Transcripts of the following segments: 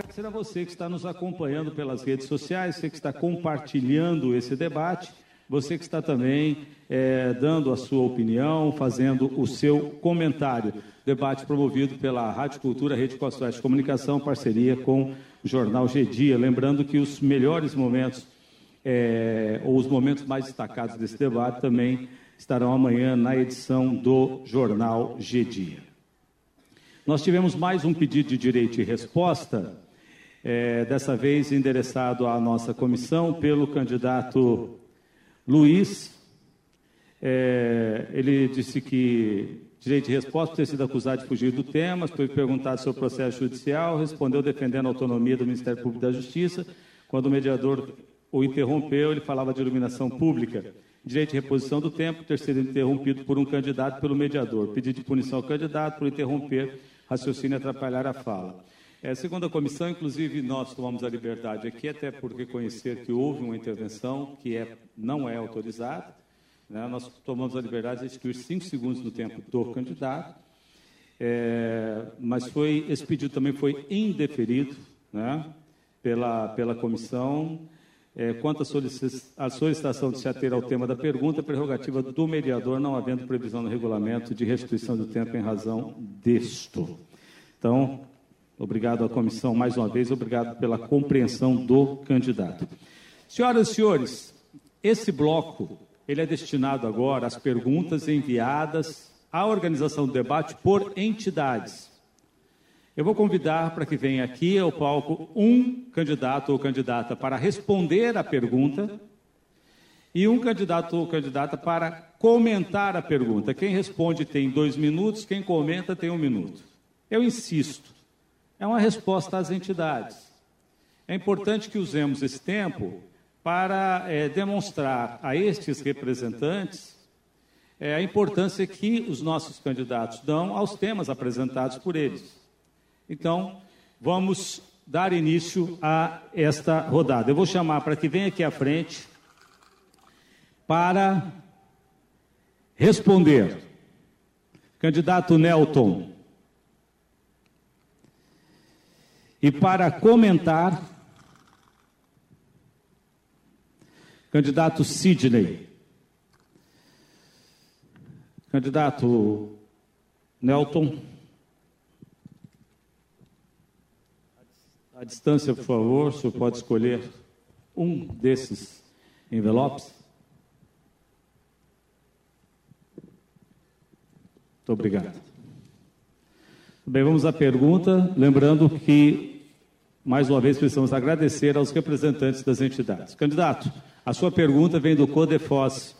agradecer a você que está nos acompanhando pelas redes sociais, você que está compartilhando esse debate, você que está também é, dando a sua opinião, fazendo o seu comentário. Debate promovido pela Rádio Cultura, Rede Costa Oeste Comunicação, parceria com o jornal G Dia. Lembrando que os melhores momentos, é, ou os momentos mais destacados desse debate também estarão amanhã na edição do jornal G Dia. Nós tivemos mais um pedido de direito e resposta, é, dessa vez endereçado à nossa comissão pelo candidato Luiz. É, ele disse que direito de resposta ter sido acusado de fugir do tema, foi perguntado sobre o processo judicial, respondeu defendendo a autonomia do Ministério Público da Justiça. Quando o mediador o interrompeu, ele falava de iluminação pública. Direito de reposição do tempo, ter sido interrompido por um candidato pelo mediador. Pedido de punição ao candidato por interromper raciocínio e atrapalhar a fala. É, segundo a comissão, inclusive, nós tomamos a liberdade aqui, até por reconhecer que houve uma intervenção que é, não é autorizada. Né? Nós tomamos a liberdade de excluir cinco segundos do tempo do candidato, é, mas foi, esse pedido também foi indeferido né? pela, pela comissão. É, quanto à solicitação de se ater ao tema da pergunta, prerrogativa do mediador, não havendo previsão no regulamento de restituição do tempo em razão desto. Então, obrigado à comissão mais uma vez, obrigado pela compreensão do candidato. Senhoras e senhores, esse bloco ele é destinado agora às perguntas enviadas à organização do debate por entidades. Eu vou convidar para que venha aqui ao palco um candidato ou candidata para responder a pergunta e um candidato ou candidata para comentar a pergunta. Quem responde tem dois minutos, quem comenta tem um minuto. Eu insisto, é uma resposta às entidades. É importante que usemos esse tempo para é, demonstrar a estes representantes é, a importância que os nossos candidatos dão aos temas apresentados por eles. Então, vamos dar início a esta rodada. Eu vou chamar para que venha aqui à frente para responder. Candidato Nelton. E para comentar, candidato Sidney. Candidato Nelton. A distância, por favor, o senhor pode escolher um desses envelopes. Muito obrigado. Bem, vamos à pergunta, lembrando que, mais uma vez, precisamos agradecer aos representantes das entidades. Candidato, a sua pergunta vem do CODEFOS,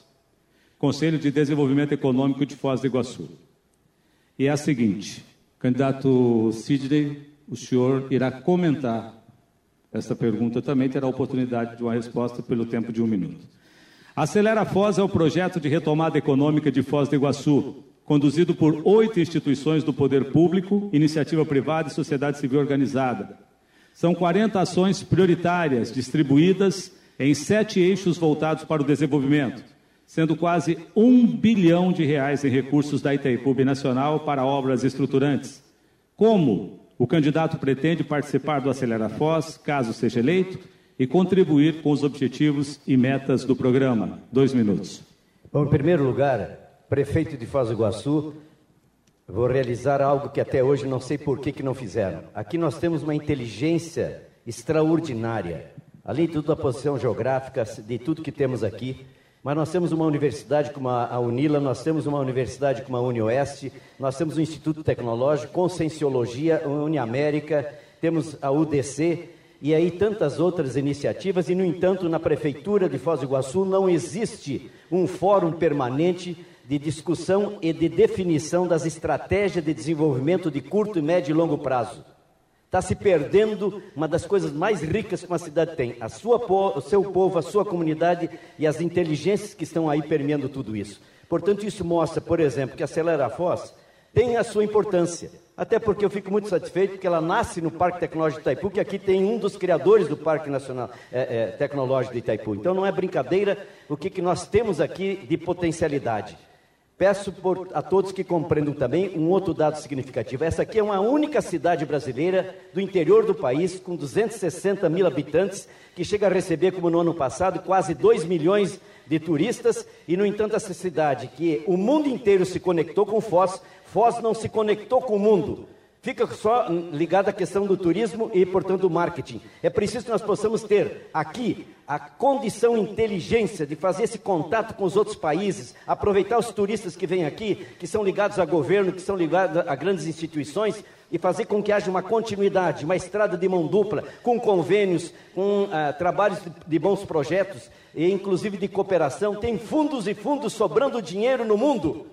Conselho de Desenvolvimento Econômico de Foz do Iguaçu. E é a seguinte, candidato Sidney, o senhor irá comentar esta pergunta também, terá a oportunidade de uma resposta pelo tempo de um minuto. Acelera Foz é o projeto de retomada econômica de Foz do Iguaçu, conduzido por oito instituições do poder público, iniciativa privada e sociedade civil organizada. São 40 ações prioritárias distribuídas em sete eixos voltados para o desenvolvimento, sendo quase um bilhão de reais em recursos da Itaipu Nacional para obras estruturantes. Como o candidato pretende participar do Acelera Foz, caso seja eleito, e contribuir com os objetivos e metas do programa. Dois minutos. Bom, em primeiro lugar, prefeito de Foz do Iguaçu, vou realizar algo que até hoje não sei por que, que não fizeram. Aqui nós temos uma inteligência extraordinária. Além de tudo, a posição geográfica, de tudo que temos aqui, mas nós temos uma universidade como a Unila, nós temos uma universidade como a UniOeste, nós temos um Instituto Tecnológico, Conscienciologia, Uniamérica, temos a UDC e aí tantas outras iniciativas, e no entanto, na Prefeitura de Foz do Iguaçu não existe um fórum permanente de discussão e de definição das estratégias de desenvolvimento de curto, médio e longo prazo. Está se perdendo uma das coisas mais ricas que uma cidade tem: a sua, o seu povo, a sua comunidade e as inteligências que estão aí permeando tudo isso. Portanto, isso mostra, por exemplo, que a Acelera Foz tem a sua importância. Até porque eu fico muito satisfeito que ela nasce no Parque Tecnológico de Itaipu, que aqui tem um dos criadores do Parque Nacional é, é, Tecnológico de Itaipu. Então não é brincadeira o que, que nós temos aqui de potencialidade. Peço por, a todos que compreendam também um outro dado significativo. Essa aqui é uma única cidade brasileira do interior do país, com 260 mil habitantes, que chega a receber, como no ano passado, quase 2 milhões de turistas. E, no entanto, essa cidade que o mundo inteiro se conectou com Foz, Foz não se conectou com o mundo. Fica só ligado à questão do turismo e, portanto, do marketing. É preciso que nós possamos ter aqui a condição inteligência de fazer esse contato com os outros países, aproveitar os turistas que vêm aqui, que são ligados a governo, que são ligados a grandes instituições, e fazer com que haja uma continuidade, uma estrada de mão dupla, com convênios, com uh, trabalhos de, de bons projetos, e inclusive de cooperação. Tem fundos e fundos sobrando dinheiro no mundo.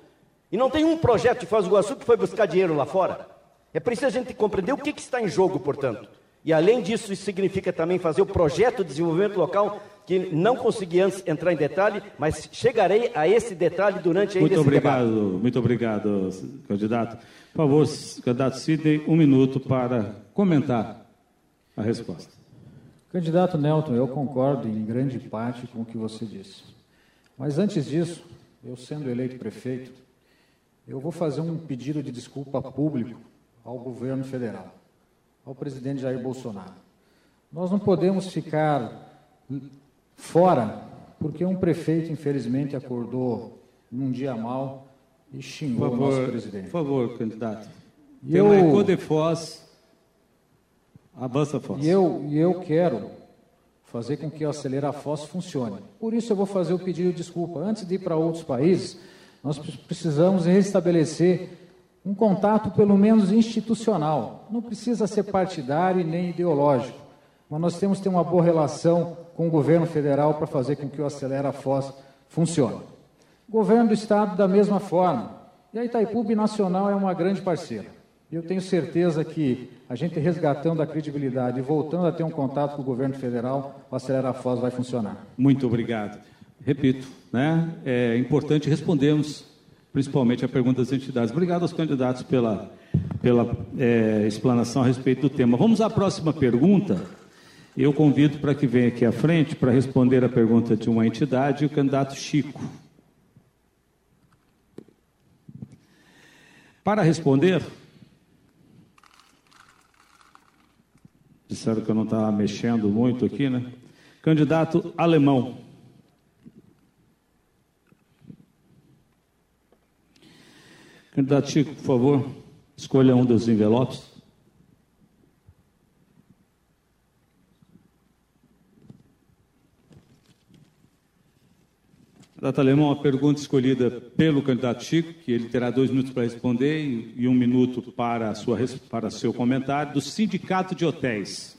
E não tem um projeto de Foz do Iguaçu que foi buscar dinheiro lá fora. É preciso a gente compreender o que, que está em jogo, portanto. E além disso, isso significa também fazer o projeto de desenvolvimento local, que não consegui antes entrar em detalhe, mas chegarei a esse detalhe durante muito obrigado, debate. Muito obrigado, candidato. Por favor, candidato Sidney, um minuto para comentar a resposta. Candidato Nelton, eu concordo em grande parte com o que você disse. Mas antes disso, eu sendo eleito prefeito, eu vou fazer um pedido de desculpa público ao governo federal, ao presidente Jair Bolsonaro. Nós não podemos ficar fora porque um prefeito, infelizmente, acordou num dia mal e xingou favor, o nosso presidente. Por favor, candidato. Eu, uma de Foz, avança Foz. E eu, e eu quero fazer com que o Acelera Foz funcione. Por isso eu vou fazer o pedido de desculpa. Antes de ir para outros países, nós precisamos restabelecer um contato pelo menos institucional. Não precisa ser partidário nem ideológico, mas nós temos que ter uma boa relação com o governo federal para fazer com que o Acelera Foz funcione. Governo do Estado, da mesma forma. E a Itaipu Nacional é uma grande parceira. Eu tenho certeza que a gente resgatando a credibilidade e voltando a ter um contato com o governo federal, o Acelera Foz vai funcionar. Muito obrigado. Repito, né? é importante respondermos principalmente a pergunta das entidades. Obrigado aos candidatos pela, pela é, explanação a respeito do tema. Vamos à próxima pergunta. Eu convido para que venha aqui à frente para responder a pergunta de uma entidade o candidato Chico. Para responder, disseram que eu não estava mexendo muito aqui, né? Candidato alemão. Candidato Chico, por favor, escolha um dos envelopes. Candidato Alemão, a pergunta escolhida pelo candidato Chico, que ele terá dois minutos para responder e um minuto para, sua, para seu comentário, do Sindicato de Hotéis.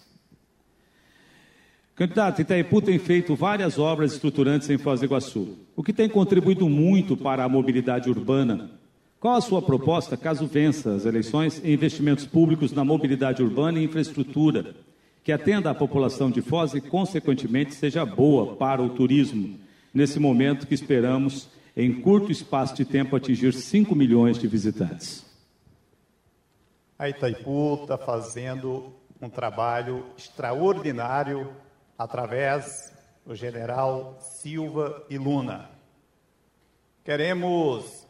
Candidato, Itaipu tem feito várias obras estruturantes em Foz do Iguaçu, o que tem contribuído muito para a mobilidade urbana qual a sua proposta, caso vença as eleições, em investimentos públicos na mobilidade urbana e infraestrutura, que atenda à população de Foz e, consequentemente, seja boa para o turismo, nesse momento que esperamos, em curto espaço de tempo, atingir 5 milhões de visitantes? A Itaipu está fazendo um trabalho extraordinário através do general Silva e Luna. Queremos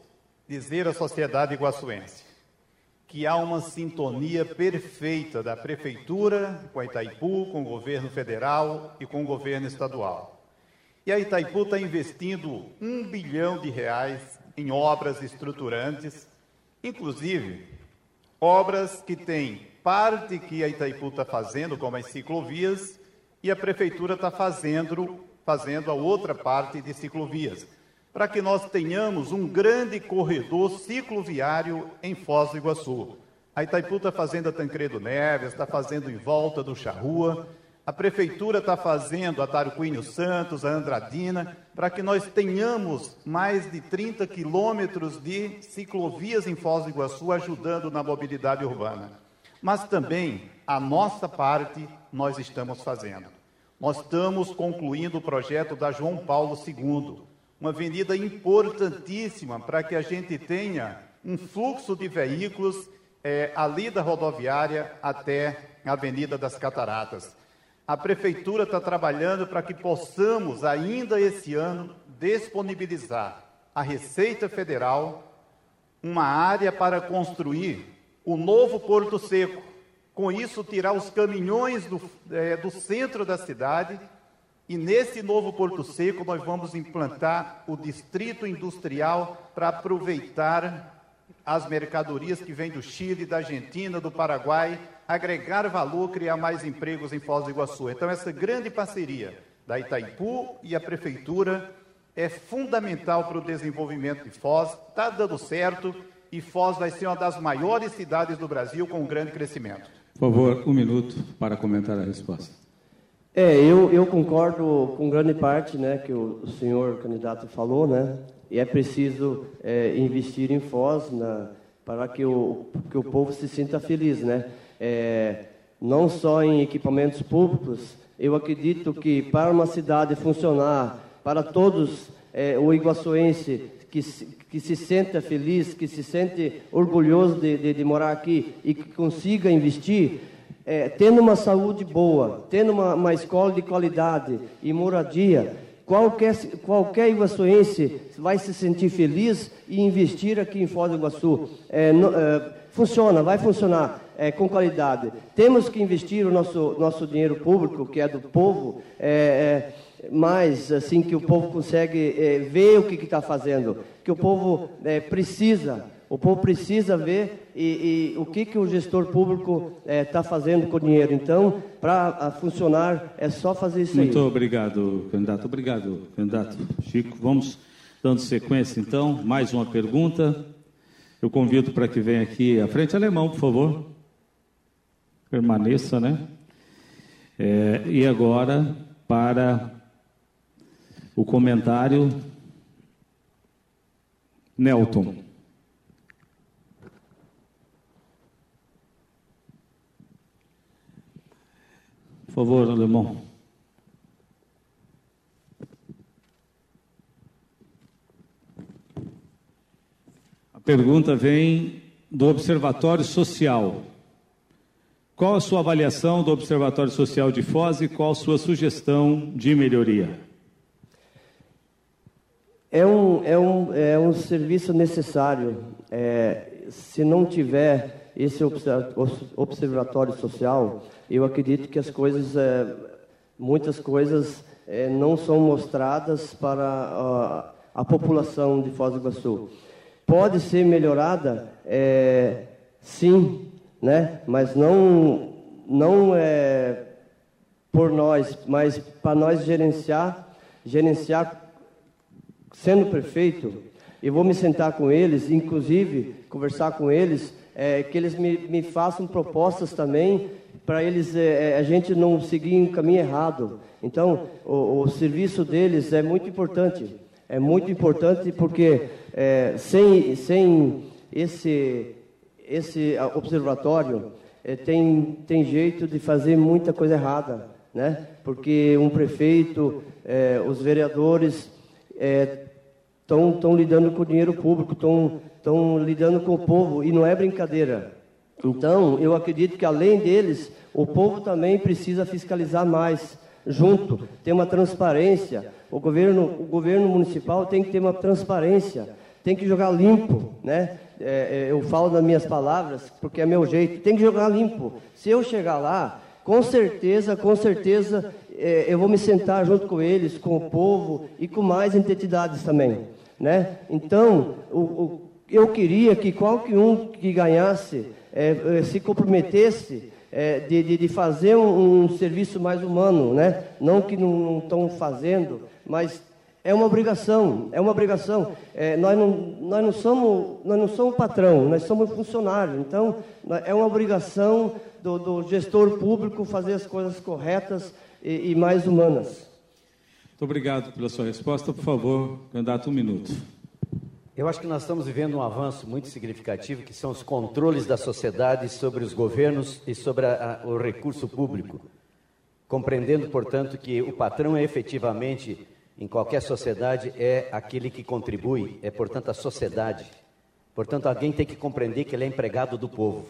dizer à sociedade iguaçuense que há uma sintonia perfeita da Prefeitura com a Itaipu, com o governo federal e com o governo estadual. E a Itaipu está investindo um bilhão de reais em obras estruturantes, inclusive obras que têm parte que a Itaipu está fazendo, como as ciclovias, e a Prefeitura está fazendo, fazendo a outra parte de ciclovias para que nós tenhamos um grande corredor cicloviário em Foz do Iguaçu. A Itaipu está fazendo a Tancredo Neves, está fazendo em volta do Charrua, a Prefeitura está fazendo a Taruquinho Santos, a Andradina, para que nós tenhamos mais de 30 quilômetros de ciclovias em Foz do Iguaçu, ajudando na mobilidade urbana. Mas também a nossa parte nós estamos fazendo. Nós estamos concluindo o projeto da João Paulo II, uma avenida importantíssima para que a gente tenha um fluxo de veículos é, ali da rodoviária até a Avenida das Cataratas. A Prefeitura está trabalhando para que possamos, ainda esse ano, disponibilizar à Receita Federal uma área para construir o novo Porto Seco. Com isso, tirar os caminhões do, é, do centro da cidade. E nesse novo Porto Seco, nós vamos implantar o distrito industrial para aproveitar as mercadorias que vêm do Chile, da Argentina, do Paraguai, agregar valor, criar mais empregos em Foz do Iguaçu. Então, essa grande parceria da Itaipu e a Prefeitura é fundamental para o desenvolvimento de Foz, está dando certo e Foz vai ser uma das maiores cidades do Brasil com um grande crescimento. Por favor, um minuto para comentar a resposta. É, eu, eu concordo com grande parte né, que o, senhor candidato falou, né? E é preciso é, investir em Foz na, para que o, que o povo se sinta feliz, né? É, não só em equipamentos públicos, eu acredito que para uma cidade funcionar para todos é, o iguaçuense que, que se senta feliz, que se sente orgulhoso de, de, de morar aqui e que consiga investir, é, tendo uma saúde boa, tendo uma, uma escola de qualidade e moradia, qualquer, qualquer iguaçuense vai se sentir feliz e investir aqui em Foz do Iguaçu. É, no, é, funciona, vai funcionar é, com qualidade. Temos que investir o nosso, nosso dinheiro público, que é do povo, é, é mais assim que o povo consegue ver o que está fazendo, que o povo precisa, o povo precisa ver e, e, o que, que o gestor público está é, fazendo com o dinheiro. Então, para funcionar, é só fazer isso Muito aí. obrigado, candidato. Obrigado, candidato Chico. Vamos dando sequência, então. Mais uma pergunta. Eu convido para que venha aqui à frente. Alemão, por favor. Permaneça, né? É, e agora, para o comentário Nelton. Favor, alemão. A pergunta vem do Observatório Social. Qual a sua avaliação do Observatório Social de Foz e qual a sua sugestão de melhoria? É um, é um, é um serviço necessário. É, se não tiver esse observatório social, eu acredito que as coisas, é, muitas coisas é, não são mostradas para a, a, população de Foz do Iguaçu. Pode ser melhorada, é, sim, né? mas não, não é por nós, mas para nós gerenciar, gerenciar sendo prefeito, eu vou me sentar com eles, inclusive conversar com eles, é, que eles me, me, façam propostas também para eles é, é, a gente não seguir em caminho errado. Então, o, o, serviço deles é muito importante. É muito importante porque é, sem, sem esse, esse observatório é, tem, tem jeito de fazer muita coisa errada, né? Porque um prefeito, é, os vereadores estão lidando com o dinheiro público, estão lidando com o povo, e não é brincadeira. Então, eu acredito que além deles, o povo também precisa fiscalizar mais, junto, ter uma transparência. O governo, o governo municipal tem que ter uma transparência, tem que jogar limpo, né? É, é eu falo nas minhas palavras, porque é meu jeito, tem que jogar limpo. Se eu chegar lá, com certeza, com certeza, é, eu vou me sentar junto com eles, com o povo e com mais entidades também. Né? Então, o, o, eu queria que qualquer um que ganhasse é, é, se comprometesse é, de, de, de, fazer um, um, serviço mais humano, né? não que não estão fazendo, mas é uma obrigação, é uma obrigação. É, nós, não, nós, não somos, nós não somos patrão, nós somos funcionários. Então, é uma obrigação do, do gestor público fazer as coisas corretas e, e mais humanas. Muito obrigado pela sua resposta. Por favor, candidato, um minuto. Eu acho que nós estamos vivendo um avanço muito significativo, que são os controles da sociedade sobre os governos e sobre a, a, o recurso público. Compreendendo, portanto, que o patrão é efetivamente, em qualquer sociedade, é aquele que contribui, é, portanto, a sociedade. Portanto, alguém tem que compreender que ele é empregado do povo.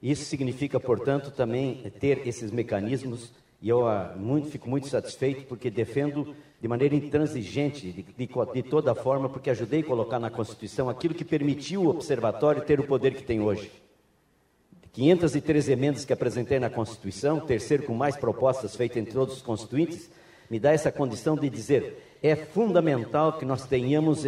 Isso significa, portanto, também ter esses mecanismos E eu ah, muito, fico muito satisfeito porque defendo de maneira intransigente, de, de, de, toda forma, porque ajudei a colocar na Constituição aquilo que permitiu o Observatório ter o poder que tem hoje. 513 emendas que apresentei na Constituição, terceiro com mais propostas feitas entre todos os constituintes, me dá essa condição de dizer é fundamental que nós tenhamos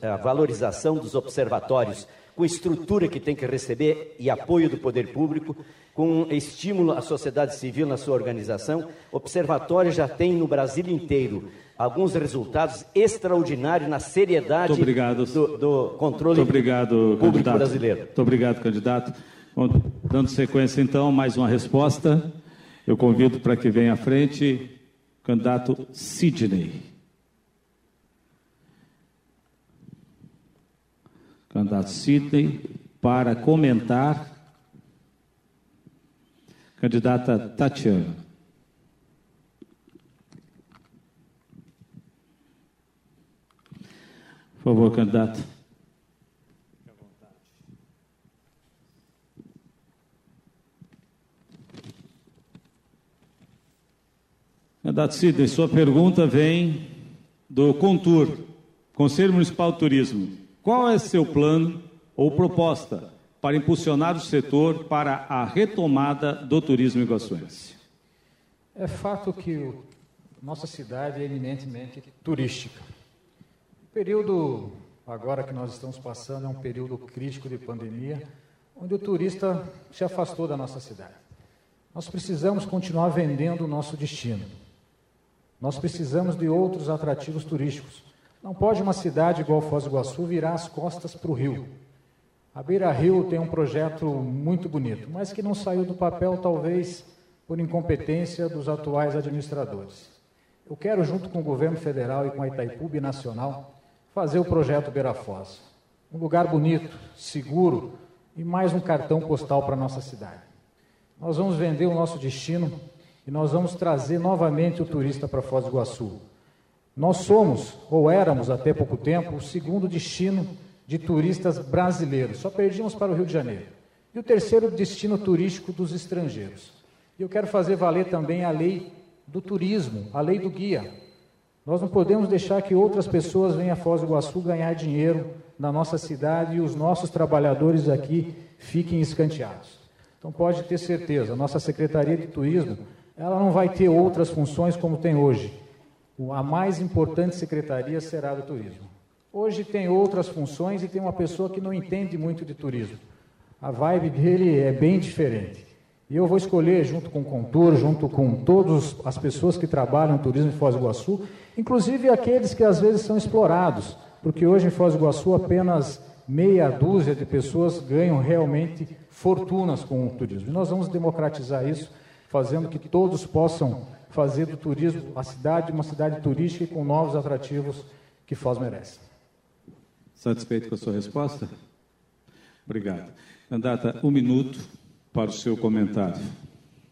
a valorização dos observatórios, com estrutura que tem que receber e apoio do poder público, com estímulo à sociedade civil na sua organização. O observatório já tem no Brasil inteiro alguns resultados extraordinários na seriedade. Do, do, controle obrigado, público candidato. brasileiro. Muito obrigado, candidato. Bom, dando sequência, então, mais uma resposta. Eu convido para que venha à frente o candidato Sidney. Candidato Sidney, para comentar. Candidata Tatiana. Por favor, candidato. Candidato Sidney, sua pergunta vem do Contur, Conselho Municipal de Turismo. Qual é seu plano ou proposta para impulsionar o setor para a retomada do turismo iguaçuense? É fato que o, nossa cidade é eminentemente turística. O período agora que nós estamos passando é um período crítico de pandemia, onde o turista se afastou da nossa cidade. Nós precisamos continuar vendendo o nosso destino. Nós precisamos de outros atrativos turísticos. Não pode uma cidade igual Foz do Iguaçu virar as costas para o rio. A Beira Rio tem um projeto muito bonito, mas que não saiu do papel, talvez por incompetência dos atuais administradores. Eu quero, junto com o governo federal e com a Itaipu Nacional, fazer o projeto Beira Foz. Um lugar bonito, seguro e mais um cartão postal para a nossa cidade. Nós vamos vender o nosso destino e nós vamos trazer novamente o turista para Foz do Iguaçu. Nós somos, ou éramos até pouco tempo, o segundo destino de turistas brasileiros, só perdíamos para o Rio de Janeiro. E o terceiro destino turístico dos estrangeiros. E eu quero fazer valer também a lei do turismo, a lei do guia. Nós não podemos deixar que outras pessoas venham a Foz do Iguaçu ganhar dinheiro na nossa cidade e os nossos trabalhadores aqui fiquem escanteados. Então pode ter certeza, a nossa Secretaria de Turismo, ela não vai ter outras funções como tem hoje a mais importante secretaria será do turismo. Hoje tem outras funções e tem uma pessoa que não entende muito de turismo. A vibe dele é bem diferente. E eu vou escolher, junto com o Contur, junto com todas as pessoas que trabalham no turismo em Foz do Iguaçu, inclusive aqueles que às vezes são explorados, porque hoje em Foz do Iguaçu apenas meia dúzia de pessoas ganham realmente fortunas com o turismo. E nós vamos democratizar isso, fazendo que todos possam fazer do turismo a cidade uma cidade turística e com novos atrativos que Foz merece. Satisfeito com a sua resposta? Obrigado. Candidata, um minuto para o seu comentário.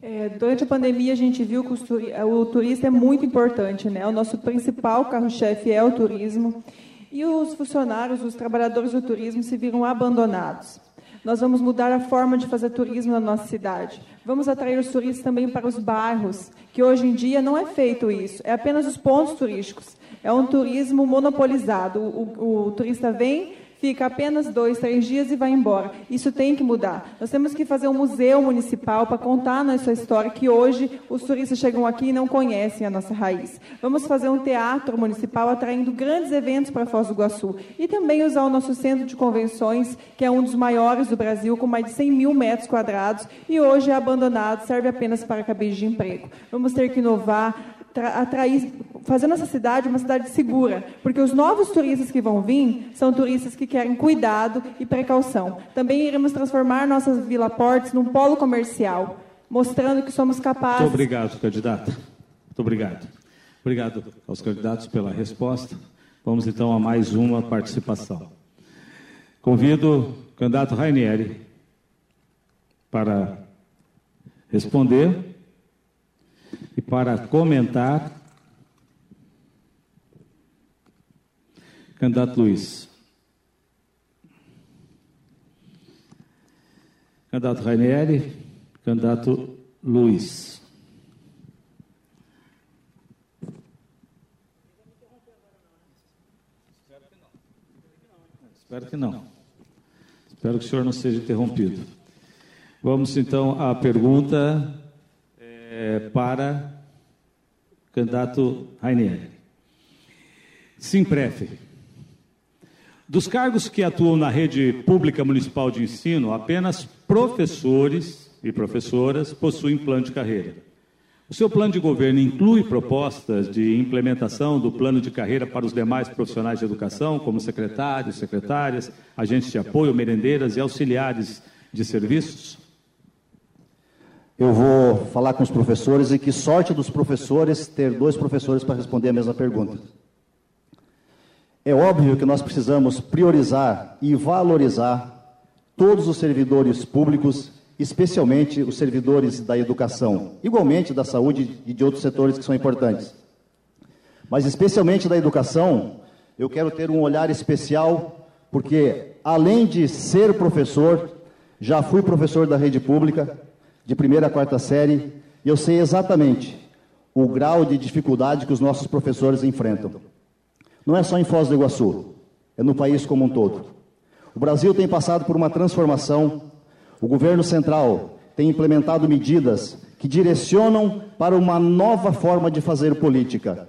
É, durante a pandemia, a gente viu que o turista é muito importante, né? O nosso principal carro-chefe é o turismo. E os funcionários, os trabalhadores do turismo se viram abandonados. Nós vamos mudar a forma de fazer turismo na nossa cidade. Vamos atrair os turistas também para os bairros, que hoje em dia não é feito isso, é apenas os pontos turísticos. É um turismo monopolizado. O, o, o turista vem, fica apenas dois, três dias e vai embora. Isso tem que mudar. Nós temos que fazer um museu municipal para contar nossa história, que hoje os turistas chegam aqui e não conhecem a nossa raiz. Vamos fazer um teatro municipal atraindo grandes eventos para Foz do Iguaçu. E também usar o nosso centro de convenções, que é um dos maiores do Brasil, com mais de 100 mil metros quadrados, e hoje é abandonado, serve apenas para cabide de emprego. Vamos ter que inovar, atrair, fazer nossa cidade uma cidade segura, porque os novos turistas que vão vir são turistas que querem cuidado e precaução. Também iremos transformar nossas Vila Portes num polo comercial, mostrando que somos capazes. Muito obrigado, candidato. Muito obrigado. Obrigado aos candidatos pela resposta. Vamos então a mais uma participação. Convido o candidato Rainieri para responder e para comentar. Candidato Luiz. Candidato Rainieri. Candidato Luiz. Espero que não. Espero que o senhor não seja interrompido. Vamos então à pergunta é, para o candidato Rainieri. Simpref. Dos cargos que atuam na rede pública municipal de ensino, apenas professores e professoras possuem plano de carreira. O seu plano de governo inclui propostas de implementação do plano de carreira para os demais profissionais de educação, como secretários, secretárias, agentes de apoio, merendeiras e auxiliares de serviços? Eu vou falar com os professores e que sorte dos professores ter dois professores para responder a mesma pergunta. É óbvio que nós precisamos priorizar e valorizar todos os servidores públicos, especialmente os servidores da educação, igualmente da saúde e de outros setores que são importantes. Mas especialmente da educação, eu quero ter um olhar especial, porque além de ser professor, já fui professor da rede pública, de primeira a quarta série, e eu sei exatamente o grau de dificuldade que os nossos professores enfrentam. Não é só em Foz do Iguaçu, é no país como um todo. O Brasil tem passado por uma transformação, o governo central tem implementado medidas que direcionam para uma nova forma de fazer política.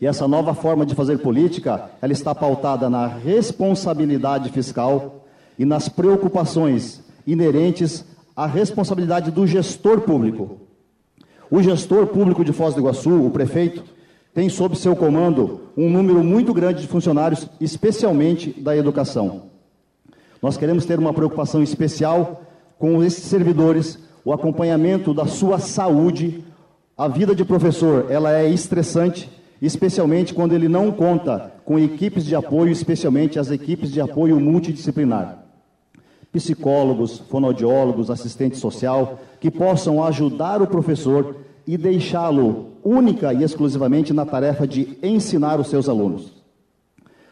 E essa nova forma de fazer política, ela está pautada na responsabilidade fiscal e nas preocupações inerentes à responsabilidade do gestor público. O gestor público de Foz do Iguaçu, o prefeito, tem sob seu comando um número muito grande de funcionários, especialmente da educação. Nós queremos ter uma preocupação especial com esses servidores, o acompanhamento da sua saúde. A vida de professor, ela é estressante, especialmente quando ele não conta com equipes de apoio, especialmente as equipes de apoio multidisciplinar. Psicólogos, fonoaudiólogos, assistente social, que possam ajudar o professor e deixá-lo única e exclusivamente na tarefa de ensinar os seus alunos.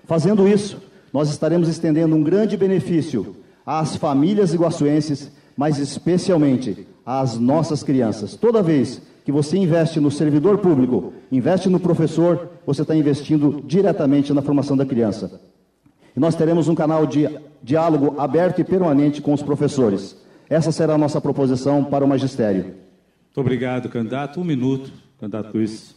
Fazendo isso, nós estaremos estendendo um grande benefício às famílias iguaçuenses, mas especialmente às nossas crianças. Toda vez que você investe no servidor público, investe no professor, você está investindo diretamente na formação da criança. E nós teremos um canal de diálogo aberto e permanente com os professores. Essa será a nossa proposição para o magistério. Muito obrigado, candidato. Um minuto, candidato Luiz.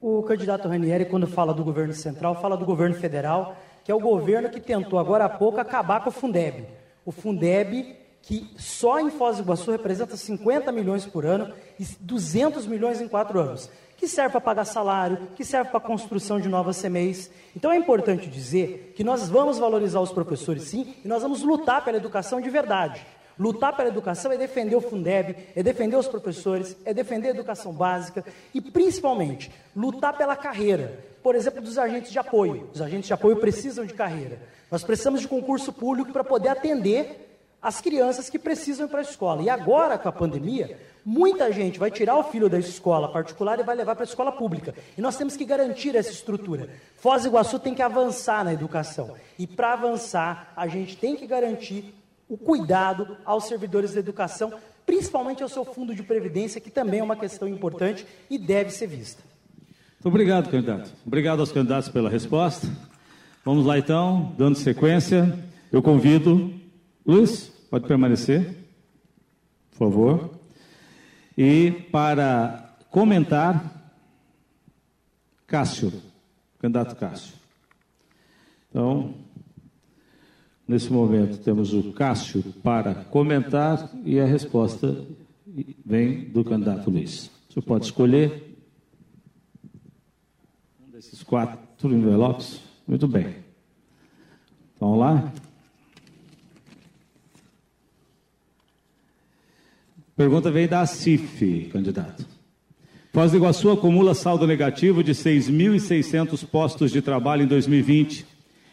O candidato Ranieri, quando fala do governo central, fala do governo federal, que é o governo que tentou agora há pouco acabar com o Fundeb. O Fundeb, que só em Foz do Iguaçu representa 50 milhões por ano e 200 milhões em quatro anos que serve para pagar salário, que serve para a construção de novas CMEs. Então é importante dizer que nós vamos valorizar os professores sim, e nós vamos lutar pela educação de verdade. Lutar pela educação é defender o Fundeb, é defender os professores, é defender a educação básica e, principalmente, lutar pela carreira. Por exemplo, dos agentes de apoio. Os agentes de apoio precisam de carreira. Nós precisamos de concurso público para poder atender as crianças que precisam ir para a escola. E agora, com a pandemia, muita gente vai tirar o filho da escola particular e vai levar para a escola pública. E nós temos que garantir essa estrutura. Foz do Iguaçu tem que avançar na educação. E para avançar, a gente tem que garantir o cuidado aos servidores da educação, principalmente ao seu fundo de previdência, que também é uma questão importante e deve ser vista. Obrigado, candidato. Obrigado aos candidatos pela resposta. Vamos lá então, dando sequência, eu convido Luiz, pode permanecer, por favor. E para comentar, Cássio, candidato Cássio. Então, nesse momento temos o Cássio para comentar e a resposta vem do candidato Luiz. Senhor pode escolher um desses quatro envelopes? Muito bem. Vamos lá? Pergunta veio da CIF, candidato. Foz do Iguaçu acumula saldo negativo de 6.600 postos de trabalho em 2020.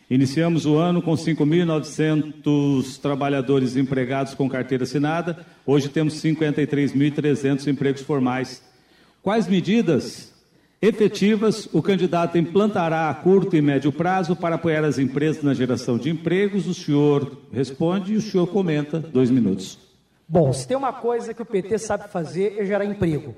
Iniciamos o ano com 5.900 trabalhadores empregados com carteira assinada. Hoje temos 53.300 empregos formais. Quais medidas efetivas o candidato implantará a curto e médio prazo para apoiar as empresas na geração de empregos? O senhor responde e o senhor comenta. Dois minutos. Bom, se tem uma coisa que o PT sabe fazer é gerar emprego.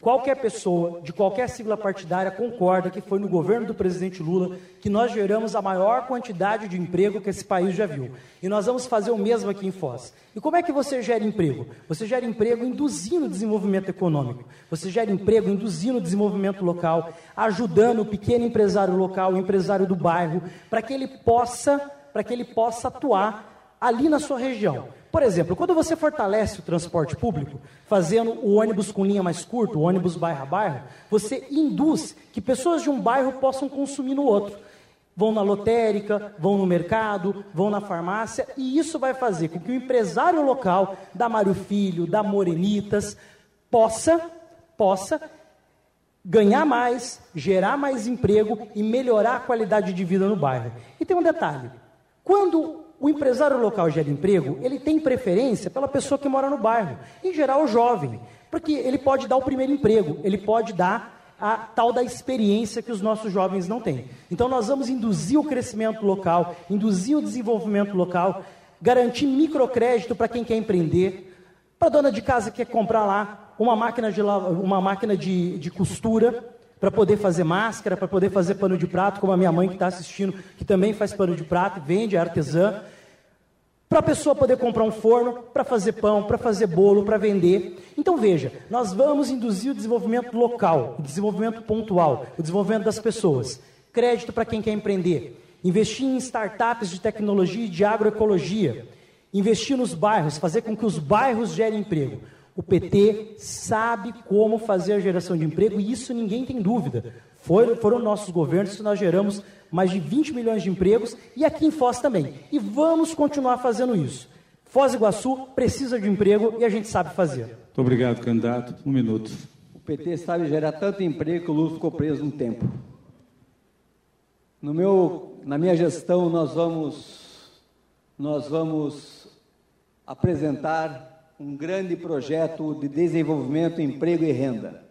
Qualquer pessoa de qualquer sigla partidária concorda que foi no governo do presidente Lula que nós geramos a maior quantidade de emprego que esse país já viu. E nós vamos fazer o mesmo aqui em Foz. E como é que você gera emprego? Você gera emprego induzindo o desenvolvimento econômico. Você gera emprego induzindo o desenvolvimento local, ajudando o pequeno empresário local, o empresário do bairro, para que ele possa, para que ele possa atuar ali na sua região. Por exemplo, quando você fortalece o transporte público, fazendo o ônibus com linha mais curta, o ônibus bairro a bairro, você induz que pessoas de um bairro possam consumir no outro. Vão na lotérica, vão no mercado, vão na farmácia, e isso vai fazer com que o empresário local da Mário Filho, da Morenitas, possa, possa ganhar mais, gerar mais emprego e melhorar a qualidade de vida no bairro. E tem um detalhe: quando o empresário local gera emprego, ele tem preferência pela pessoa que mora no bairro, em geral o jovem, porque ele pode dar o primeiro emprego, ele pode dar a tal da experiência que os nossos jovens não têm. Então nós vamos induzir o crescimento local, induzir o desenvolvimento local, garantir microcrédito para quem quer empreender, para a dona de casa que quer comprar lá uma máquina de, uma máquina de, de costura, para poder fazer máscara, para poder fazer pano de prato, como a minha mãe que está assistindo, que também faz pano de prato, vende, é artesã. Para a pessoa poder comprar um forno, para fazer pão, para fazer bolo, para vender. Então veja, nós vamos induzir o desenvolvimento local, o desenvolvimento pontual, o desenvolvimento das pessoas. Crédito para quem quer empreender. Investir em startups de tecnologia e de agroecologia. Investir nos bairros, fazer com que os bairros gerem emprego. O PT sabe como fazer a geração de emprego e isso ninguém tem dúvida. Foram, foram nossos governos que nós geramos mais de 20 milhões de empregos e aqui em Foz também. E vamos continuar fazendo isso. Foz do Iguaçu precisa de emprego e a gente sabe fazer. Muito obrigado, candidato. Um minuto. O PT sabe gerar tanto emprego que o Lula ficou preso um tempo. No meu, na minha gestão, nós vamos, nós vamos apresentar um grande projeto de desenvolvimento, emprego e renda,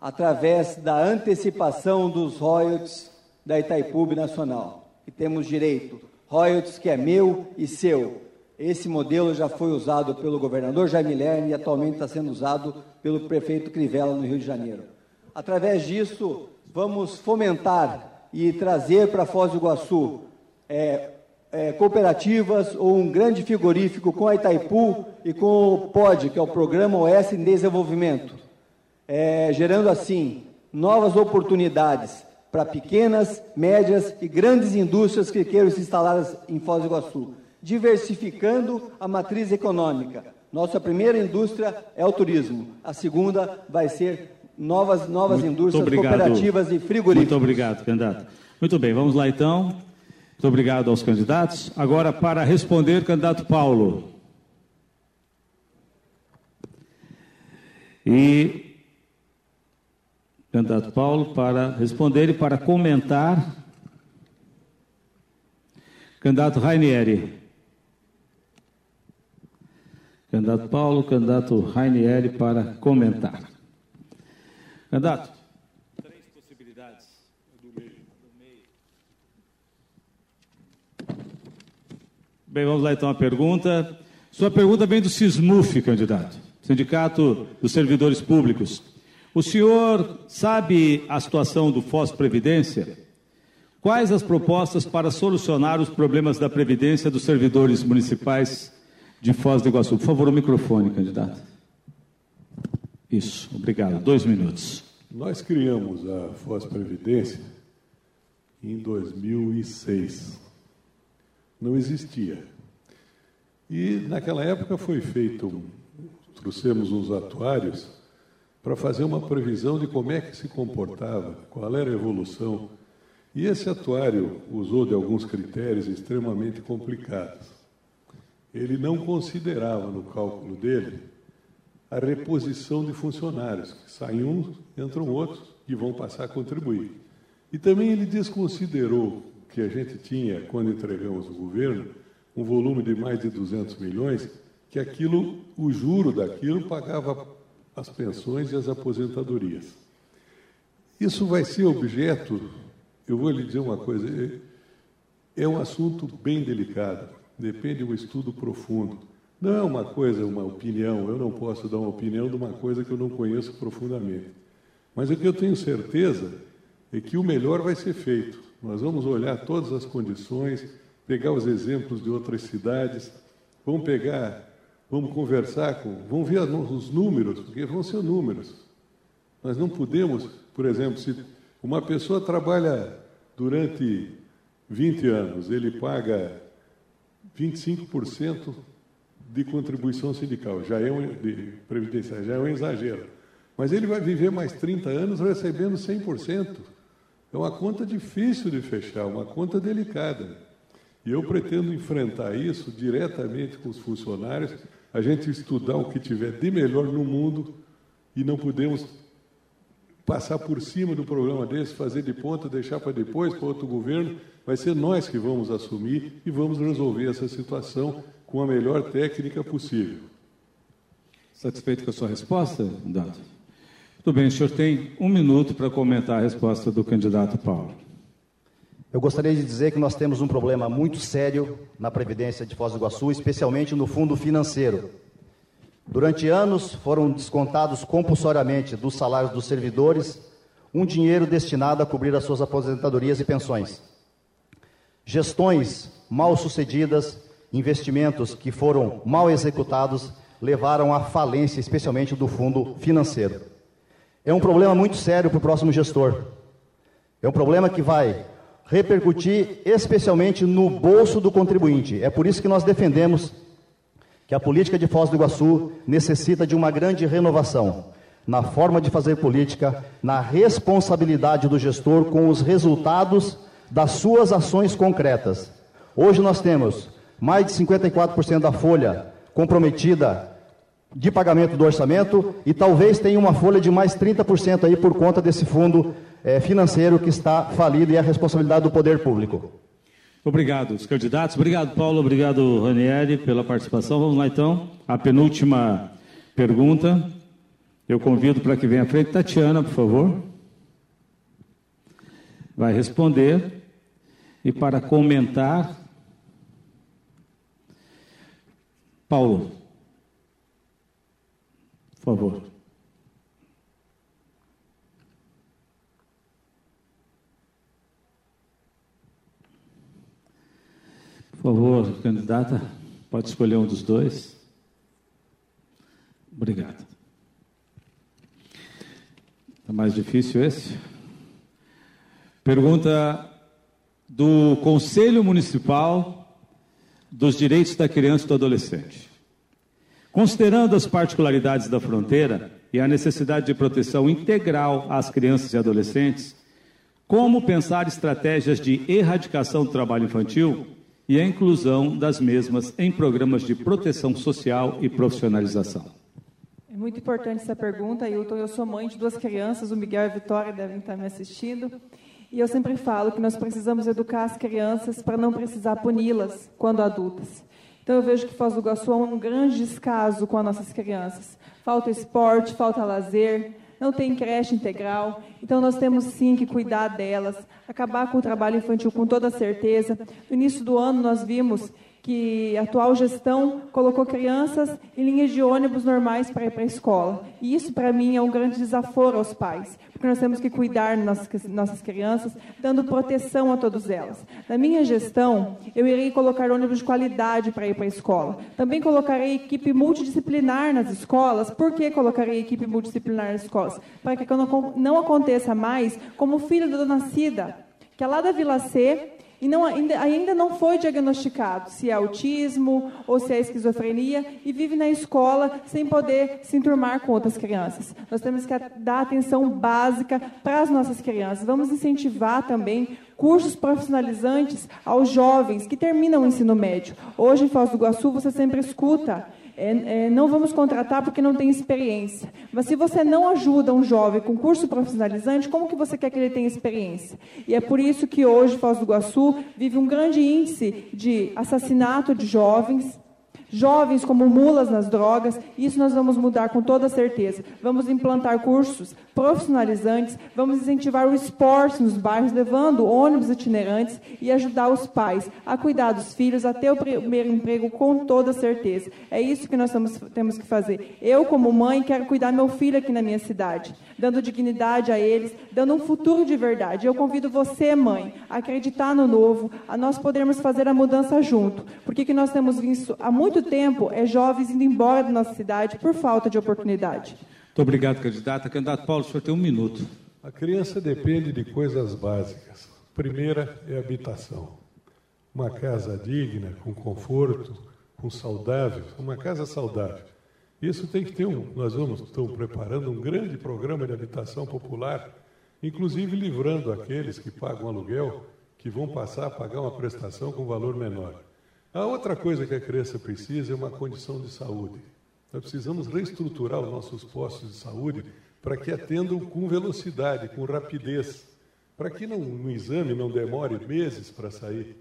através da antecipação dos royalties da Itaipu Nacional, que temos direito, royalties que é meu e seu. Esse modelo já foi usado pelo governador Jaime Lerner e atualmente está sendo usado pelo prefeito Crivella no Rio de Janeiro. Através disso, vamos fomentar e trazer para Foz do Iguaçu é, é, cooperativas ou um grande frigorífico com a Itaipu e com o POD, que é o Programa OS em Desenvolvimento, é, gerando assim novas oportunidades para pequenas, médias e grandes indústrias que queiram se instalar em Foz do Iguaçu, diversificando a matriz econômica. Nossa primeira indústria é o turismo, a segunda vai ser novas, novas Muito indústrias, obrigado. cooperativas e frigoríficos. Muito obrigado, candidato. Muito bem, vamos lá então. Muito obrigado aos candidatos. Agora, para responder, candidato Paulo. E candidato Paulo para responder e para comentar. Candidato Rainieri. Candidato Paulo, candidato Rainieri para comentar. Candidato. Bem, vamos lá então a pergunta. Sua pergunta vem do SISMUF, candidato, Sindicato dos Servidores Públicos. O senhor sabe a situação do FOS Previdência? Quais as propostas para solucionar os problemas da Previdência dos servidores municipais de Foz do Iguaçu? Por favor, o microfone, candidato. Isso, obrigado. Dois minutos. Nós criamos a Foz Previdência em 2006 não existia. E naquela época foi feito, trouxemos uns atuários para fazer uma previsão de como é que se comportava, qual era a evolução. E esse atuário usou de alguns critérios extremamente complicados. Ele não considerava no cálculo dele a reposição de funcionários, que saem uns, entram outros e vão passar a contribuir. E também ele desconsiderou que a gente tinha, quando entregamos o governo, um volume de mais de 200 milhões, que aquilo, o juro daquilo pagava as pensões e as aposentadorias. Isso vai ser objeto, eu vou lhe dizer uma coisa, é, é um assunto bem delicado, depende de um estudo profundo, Não é uma coisa, uma opinião, eu não posso dar uma opinião de uma coisa que eu não conheço profundamente. Mas o que eu tenho certeza é que o melhor vai ser feito. Nós vamos olhar todas as condições, pegar os exemplos de outras cidades, vamos pegar, vamos conversar com, vamos ver os números, porque vão ser números. Nós não podemos, por exemplo, se uma pessoa trabalha durante 20 anos, ele paga 25% de contribuição sindical, já é um, de previdência, já é um exagero. Mas ele vai viver mais 30 anos recebendo 100%. É uma conta difícil de fechar, uma conta delicada. E eu pretendo enfrentar isso diretamente com os funcionários, a gente estudar o que tiver de melhor no mundo e não podemos passar por cima do programa desse, fazer de ponta, deixar para depois, para outro governo. Vai ser nós que vamos assumir e vamos resolver essa situação com a melhor técnica possível. Satisfeito com a sua resposta, Dado? Tudo bem, o senhor tem um minuto para comentar a resposta do candidato Paulo. Eu gostaria de dizer que nós temos um problema muito sério na Previdência de Foz do Iguaçu, especialmente no fundo financeiro. Durante anos foram descontados compulsoriamente dos salários dos servidores um dinheiro destinado a cobrir as suas aposentadorias e pensões. Gestões mal sucedidas, investimentos que foram mal executados, levaram à falência, especialmente do fundo financeiro. É um problema muito sério para o próximo gestor. É um problema que vai repercutir especialmente no bolso do contribuinte. É por isso que nós defendemos que a política de Foz do Iguaçu necessita de uma grande renovação na forma de fazer política, na responsabilidade do gestor com os resultados das suas ações concretas. Hoje nós temos mais de 54% da folha comprometida de pagamento do orçamento e talvez tenha uma folha de mais 30% aí por conta desse fundo é, financeiro que está falido e é a responsabilidade do poder público. Obrigado, os candidatos. Obrigado, Paulo. Obrigado, Ranieri, pela participação. Vamos lá, então. A penúltima pergunta. Eu convido para que venha à frente. Tatiana, por favor. Vai responder. E para comentar, Paulo. Por favor. Por favor, candidata, pode escolher um dos dois. Obrigado. Está mais difícil esse? Pergunta do Conselho Municipal dos Direitos da Criança e do Adolescente. Considerando as particularidades da fronteira e a necessidade de proteção integral às crianças e adolescentes, como pensar estratégias de erradicação do trabalho infantil e a inclusão das mesmas em programas de proteção social e profissionalização? É muito importante essa pergunta, Hilton. Eu sou mãe de duas crianças, o Miguel e a Vitória devem estar me assistindo. E eu sempre falo que nós precisamos educar as crianças para não precisar puni-las quando adultas. Então eu vejo que Foz do Iguaçu é um grande descaso com as nossas crianças. Falta esporte, falta lazer, não tem creche integral, então nós temos sim que cuidar delas, acabar com o trabalho infantil com toda certeza. No início do ano nós vimos que a atual gestão colocou crianças em linhas de ônibus normais para ir para a escola. E isso, para mim, é um grande desaforo aos pais, porque nós temos que cuidar nossas, nossas crianças, dando proteção a todas elas. Na minha gestão, eu irei colocar ônibus de qualidade para ir para a escola. Também colocarei equipe multidisciplinar nas escolas. Por que colocarei equipe multidisciplinar nas escolas? Para que não, não aconteça mais como o filho da dona Cida, que é lá da Vila C, e não, ainda, ainda não foi diagnosticado se é autismo ou se é esquizofrenia e vive na escola sem poder se enturmar com outras crianças. Nós temos que dar atenção básica para as nossas crianças. Vamos incentivar também cursos profissionalizantes aos jovens que terminam o ensino médio. Hoje, em Foz do Iguaçu, você sempre escuta é, é, não vamos contratar porque não tem experiência. Mas se você não ajuda um jovem com curso profissionalizante, como que você quer que ele tenha experiência? E é por isso que hoje Foz do Iguaçu vive um grande índice de assassinato de jovens, Jovens como mulas nas drogas, isso nós vamos mudar com toda certeza. Vamos implantar cursos profissionalizantes, vamos incentivar o esporte nos bairros, levando ônibus itinerantes e ajudar os pais a cuidar dos filhos, a ter o primeiro emprego com toda certeza. É isso que nós temos que fazer. Eu, como mãe, quero cuidar meu filho aqui na minha cidade, dando dignidade a eles, dando um futuro de verdade. Eu convido você, mãe, a acreditar no novo, a nós podermos fazer a mudança junto. Porque que nós temos visto há muito tempo é jovens indo embora da nossa cidade por falta de oportunidade. Muito obrigado, candidata. Candidato Paulo, o senhor tem um minuto. A criança depende de coisas básicas. Primeira é habitação. Uma casa digna, com conforto, com saudável, uma casa saudável. Isso tem que ter um. Nós vamos estamos preparando um grande programa de habitação popular, inclusive livrando aqueles que pagam aluguel, que vão passar a pagar uma prestação com valor menor. A outra coisa que a criança precisa é uma condição de saúde. Nós precisamos reestruturar os nossos postos de saúde para que atendam com velocidade, com rapidez, para que não, no exame não demore meses para sair.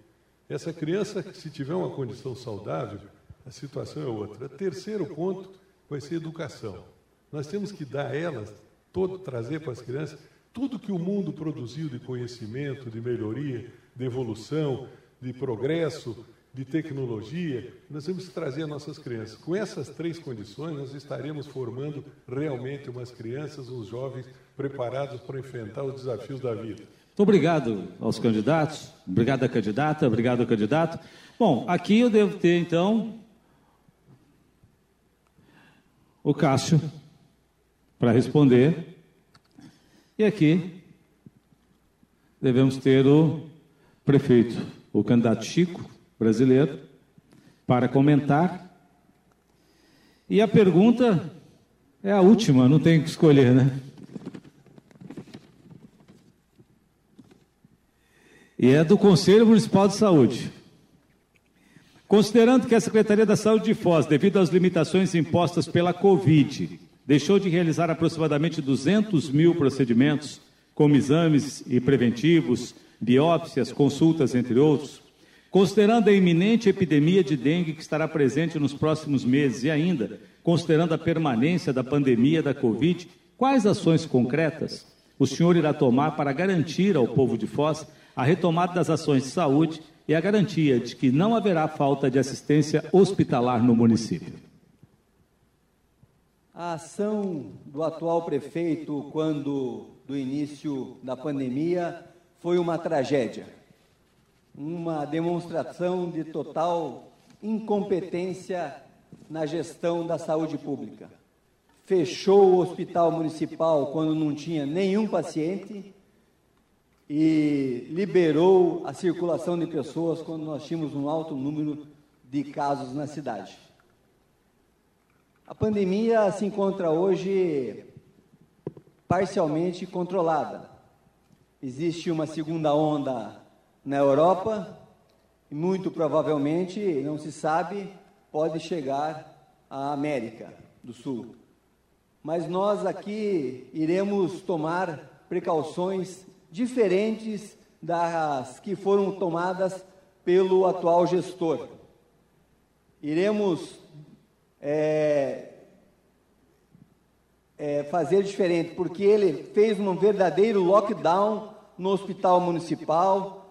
Essa criança, se tiver uma condição saudável, a situação é outra. Terceiro ponto vai ser educação. Nós temos que dar a elas, todo, trazer para as crianças, tudo que o mundo produziu de conhecimento, de melhoria, de evolução, de progresso, de tecnologia, nós temos que trazer as nossas crianças. Com essas três condições, nós estaremos formando realmente umas crianças, uns jovens preparados para enfrentar os desafios da vida. Muito obrigado aos candidatos, obrigado à candidata, obrigado ao candidato. Bom, aqui eu devo ter, então, o Cássio para responder. E aqui devemos ter o prefeito, o candidato Chico brasileiro, para comentar. E a pergunta é a última, não tem que escolher, né? E é do Conselho Municipal de Saúde. Considerando que a Secretaria da Saúde de Foz, devido às limitações impostas pela Covid, deixou de realizar aproximadamente 200 mil procedimentos, como exames e preventivos, biópsias, consultas, entre outros, Considerando a iminente epidemia de dengue que estará presente nos próximos meses e ainda considerando a permanência da pandemia da Covid, quais ações concretas o senhor irá tomar para garantir ao povo de Foz a retomada das ações de saúde e a garantia de que não haverá falta de assistência hospitalar no município? A ação do atual prefeito, quando do início da pandemia, foi uma tragédia uma demonstração de total incompetência na gestão da saúde pública. Fechou o hospital municipal quando não tinha nenhum paciente e liberou a circulação de pessoas quando nós tínhamos um alto número de casos na cidade. A pandemia se encontra hoje parcialmente controlada. Existe uma segunda onda na Europa e muito provavelmente, não se sabe, pode chegar à América do Sul. Mas nós aqui iremos tomar precauções diferentes das que foram tomadas pelo atual gestor. Iremos é, é, fazer diferente, porque ele fez um verdadeiro lockdown no hospital municipal,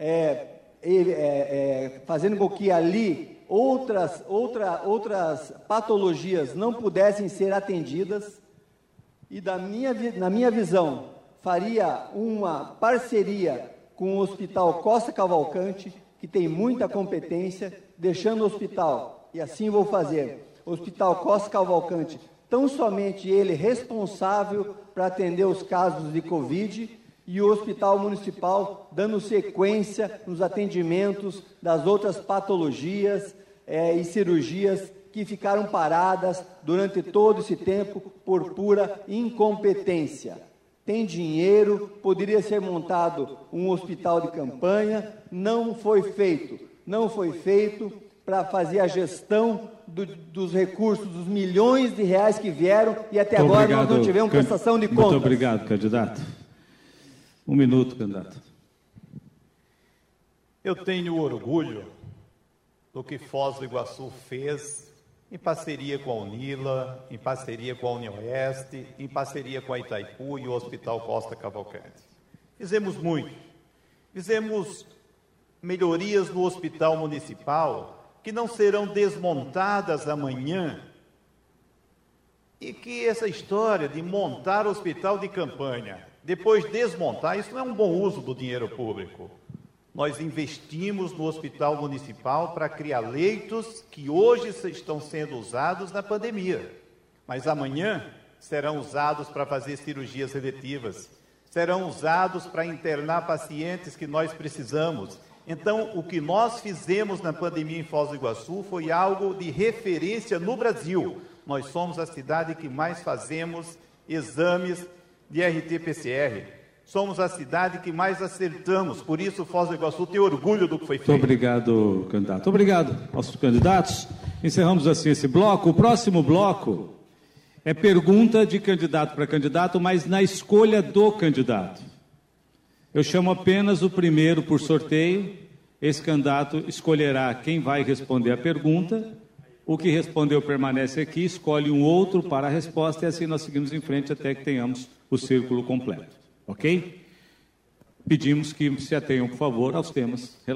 é, é, é, fazendo com que ali outras, outra, outras patologias não pudessem ser atendidas. E da minha, na minha visão, faria uma parceria com o Hospital Costa Cavalcante, que tem muita competência, deixando o hospital, e assim vou fazer, Hospital Costa Cavalcante, tão somente ele responsável para atender os casos de Covid, e o Hospital Municipal dando sequência nos atendimentos das outras patologias é, e cirurgias que ficaram paradas durante todo esse tempo por pura incompetência. Tem dinheiro, poderia ser montado um hospital de campanha, não foi feito. Não foi feito para fazer a gestão do, dos recursos, dos milhões de reais que vieram e até Muito agora obrigado, nós não tivemos prestação de contas. Muito obrigado, candidato. Um minuto, candidato. Eu tenho orgulho do que Foz do Iguaçu fez em parceria com a Unila, em parceria com a Unioeste, em parceria com a Itaipu e o Hospital Costa Cavalcante. Fizemos muito. Fizemos melhorias no hospital municipal que não serão desmontadas amanhã e que essa história de montar hospital de campanha, depois desmontar, isso não é um bom uso do dinheiro público. Nós investimos no hospital municipal para criar leitos que hoje estão sendo usados na pandemia, mas amanhã serão usados para fazer cirurgias eletivas, serão usados para internar pacientes que nós precisamos. Então, o que nós fizemos na pandemia em Foz do Iguaçu foi algo de referência no Brasil. Nós somos a cidade que mais fazemos exames de RT-PCR somos a cidade que mais acertamos. Por isso, Foz do Iguaçu tem orgulho do que foi feito. Muito obrigado, candidato. Obrigado aos candidatos. Encerramos assim esse bloco. O próximo bloco é pergunta de candidato para candidato, mas na escolha do candidato. Eu chamo apenas o primeiro por sorteio. Esse candidato escolherá quem vai responder a pergunta. O que respondeu permanece aqui, escolhe um outro para a resposta e assim nós seguimos em frente até que tenhamos o círculo completo. Ok? Pedimos que se atenham, por favor, aos temas relativos.